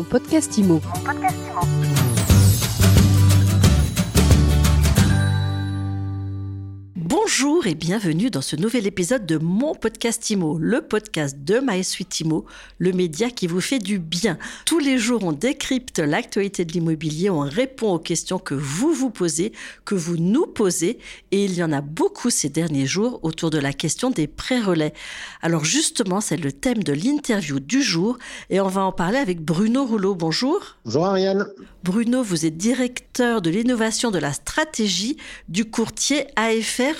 Mon podcast IMO. Bonjour et bienvenue dans ce nouvel épisode de mon podcast IMO, le podcast de MySuite IMO, le média qui vous fait du bien. Tous les jours, on décrypte l'actualité de l'immobilier, on répond aux questions que vous vous posez, que vous nous posez, et il y en a beaucoup ces derniers jours autour de la question des pré-relais. Alors justement, c'est le thème de l'interview du jour, et on va en parler avec Bruno Rouleau. Bonjour. Bonjour Ariane. Bruno, vous êtes directeur de l'innovation de la stratégie du courtier AFR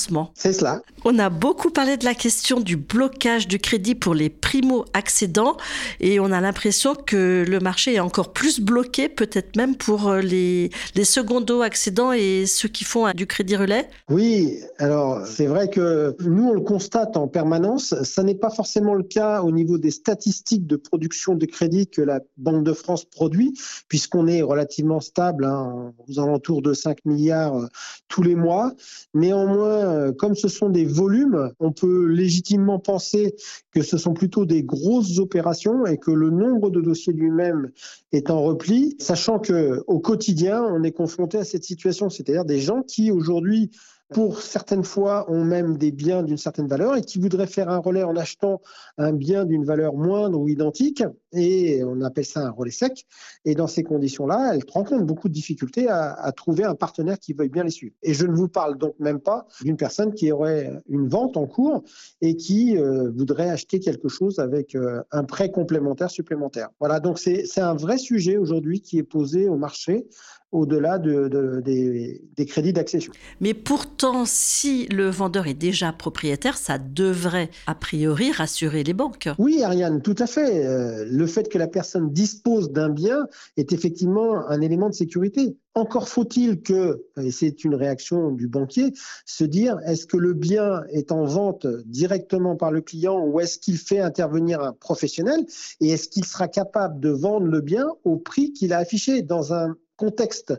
financement. C'est cela. On a beaucoup parlé de la question du blocage du crédit pour les primo-accédants et on a l'impression que le marché est encore plus bloqué, peut-être même pour euh, les, les secondo-accédants et ceux qui font du crédit relais. Oui, alors c'est vrai que nous, on le constate en permanence. Ça n'est pas forcément le cas au niveau des statistiques de production de crédit que la Banque de France produit, puisqu'on est relativement stable hein, aux alentours de 5 milliards euh, tous les mois. Néanmoins, euh, comme ce sont des volumes, on peut légitimement penser que ce sont plutôt des grosses opérations et que le nombre de dossiers lui-même est en repli, sachant que au quotidien, on est confronté à cette situation, c'est-à-dire des gens qui aujourd'hui pour certaines fois ont même des biens d'une certaine valeur et qui voudraient faire un relais en achetant un bien d'une valeur moindre ou identique, et on appelle ça un relais sec. Et dans ces conditions-là, elles rencontrent beaucoup de difficultés à, trouver un partenaire qui veuille bien les suivre. Et je ne vous parle donc même pas d'une personne qui aurait une vente en cours et qui euh, voudrait acheter quelque chose avec euh, un prêt complémentaire supplémentaire. Voilà, donc c'est un vrai sujet aujourd'hui qui est posé au marché au-delà de, de, des, des, crédits d'accession. Mais pourtant, si le vendeur est déjà propriétaire, ça devrait a priori rassurer les banques. Oui, Ariane, tout à fait. Euh, le fait que la personne dispose d'un bien est effectivement un élément de sécurité. Encore faut-il que, et c'est une réaction du banquier, se dire est-ce que le bien est en vente directement par le client ou est-ce qu'il fait intervenir un professionnel et est-ce qu'il sera capable de vendre le bien au prix qu'il a affiché dans un contexte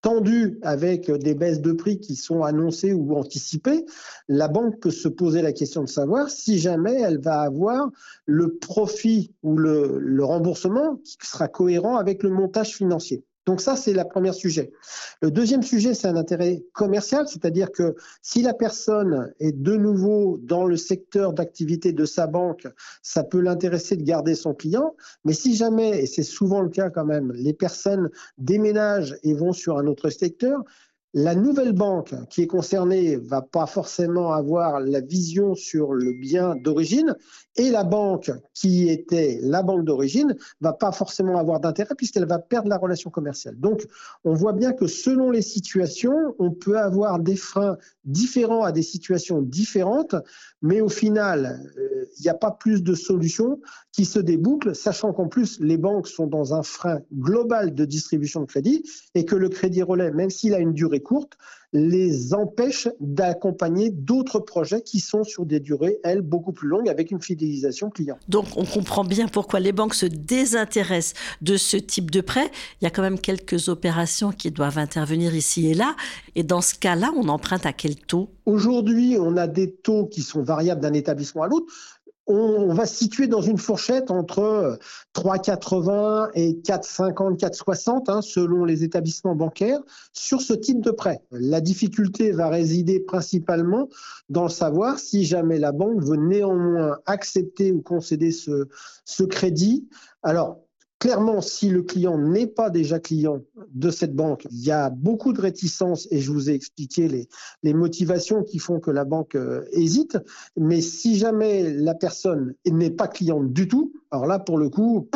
tendu avec des baisses de prix qui sont annoncées ou anticipées, la banque peut se poser la question de savoir si jamais elle va avoir le profit ou le, remboursement qui sera cohérent avec le montage financier. Donc ça, c'est le premier sujet. Le deuxième sujet, c'est un intérêt commercial, c'est-à-dire que si la personne est de nouveau dans le secteur d'activité de sa banque, ça peut l'intéresser de garder son client. Mais si jamais, et c'est souvent le cas quand même, les personnes déménagent et vont sur un autre secteur, la nouvelle banque qui est concernée va pas forcément avoir la vision sur le bien d'origine et la banque qui était la banque d'origine va pas forcément avoir d'intérêt puisqu'elle va perdre la relation commerciale. Donc, on voit bien que selon les situations, on peut avoir des freins différents à des situations différentes, mais au final, euh, il n'y a pas plus de solutions qui se débouclent, sachant qu'en plus, les banques sont dans un frein global de distribution de crédit et que le crédit relais, même s'il a une durée courte, les empêche d'accompagner d'autres projets qui sont sur des durées, elles, beaucoup plus longues avec une fidélisation client. Donc on comprend bien pourquoi les banques se désintéressent de ce type de prêt. Il y a quand même quelques opérations qui doivent intervenir ici et là. Et dans ce cas-là, on emprunte à quel taux? Aujourd'hui, on a des taux qui sont variables d'un établissement à l'autre on, va se situer dans une fourchette entre 3,80 et 4,50, 4,60 hein, selon les établissements bancaires sur ce type de prêt. La difficulté va résider principalement dans savoir si jamais la banque veut néanmoins accepter ou concéder ce, ce crédit. Alors, Clairement, si le client n'est pas déjà client de cette banque, il y a beaucoup de réticences et je vous ai expliqué les, motivations qui font que la banque euh, hésite. Mais si jamais la personne n'est pas cliente du tout, alors là, pour le coup,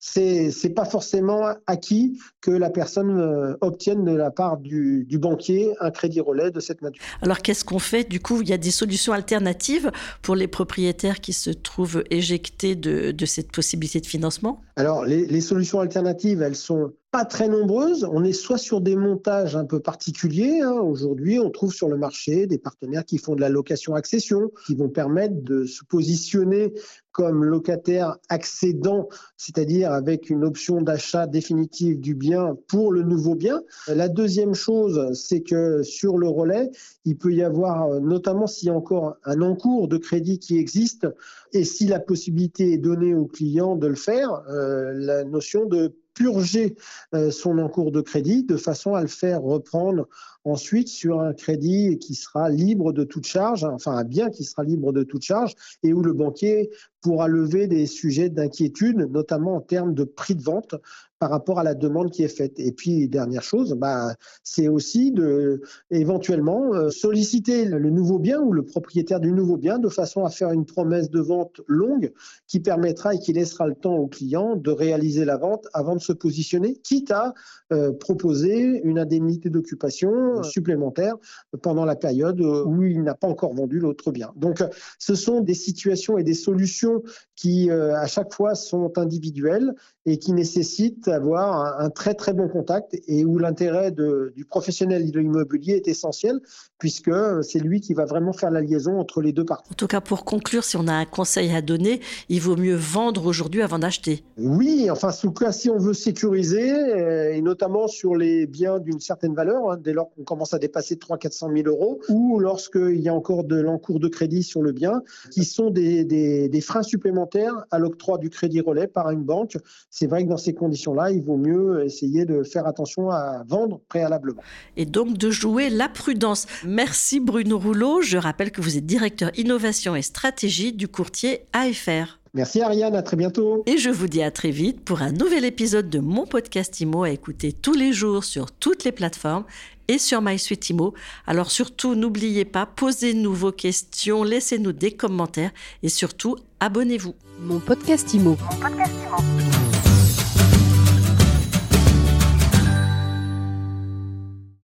c'est c'est pas forcément acquis que la personne euh, obtienne de la part du, du, banquier un crédit relais de cette nature. Alors qu'est-ce qu'on fait? Du coup, il y a des solutions alternatives pour les propriétaires qui se trouvent éjectés de, de cette possibilité de financement? Alors les, les solutions alternatives, elles sont pas très nombreuses. On est soit sur des montages un peu particuliers. Hein. Aujourd'hui, on trouve sur le marché des partenaires qui font de la location-accession, qui vont permettre de se positionner comme locataire accédant, c'est-à-dire avec une option d'achat définitive du bien pour le nouveau bien. La deuxième chose, c'est que sur le relais, il peut y avoir, notamment s'il y a encore un encours de crédit qui existe, et si la possibilité est donnée au client de le faire, euh, la notion de purger euh, son encours de crédit de façon à le faire reprendre ensuite sur un crédit qui sera libre de toute charge, enfin un bien qui sera libre de toute charge et où le banquier pourra lever des sujets d'inquiétude, notamment en termes de prix de vente par rapport à la demande qui est faite. Et puis, dernière chose, bah, c'est aussi de éventuellement euh, solliciter le nouveau bien ou le propriétaire du nouveau bien de façon à faire une promesse de vente longue qui permettra et qui laissera le temps au client de réaliser la vente avant de se positionner, quitte à euh, proposer une indemnité d'occupation supplémentaire pendant la période où il n'a pas encore vendu l'autre bien. Donc, ce sont des situations et des solutions qui, euh, à chaque fois, sont individuelles et qui nécessitent d'avoir un, très très bon contact et où l'intérêt du professionnel de l'immobilier est essentiel puisque c'est lui qui va vraiment faire la liaison entre les deux parties. En tout cas, pour conclure, si on a un conseil à donner, il vaut mieux vendre aujourd'hui avant d'acheter. Oui, enfin, sous cas, si on veut sécuriser, euh, et notamment sur les biens d'une certaine valeur, hein, dès lors qu'on commence à dépasser 300 400 000 euros, ou lorsqu'il y a encore de l'encours de crédit sur le bien, qui sont des, des, des freins supplémentaires à l'octroi du crédit relais par une banque. C'est vrai que dans ces conditions-là, il vaut mieux essayer de faire attention à vendre préalablement. Et donc de jouer la prudence. Merci Bruno Rouleau. Je rappelle que vous êtes directeur innovation et stratégie du courtier AFR. Merci Ariane, à très bientôt. Et je vous dis à très vite pour un nouvel épisode de mon podcast IMO à écouter tous les jours sur toutes les plateformes et sur MySuite IMO. Alors surtout, n'oubliez pas, posez-nous vos questions, laissez-nous des commentaires et surtout, abonnez-vous. Mon podcast IMO. Mon podcast IMO.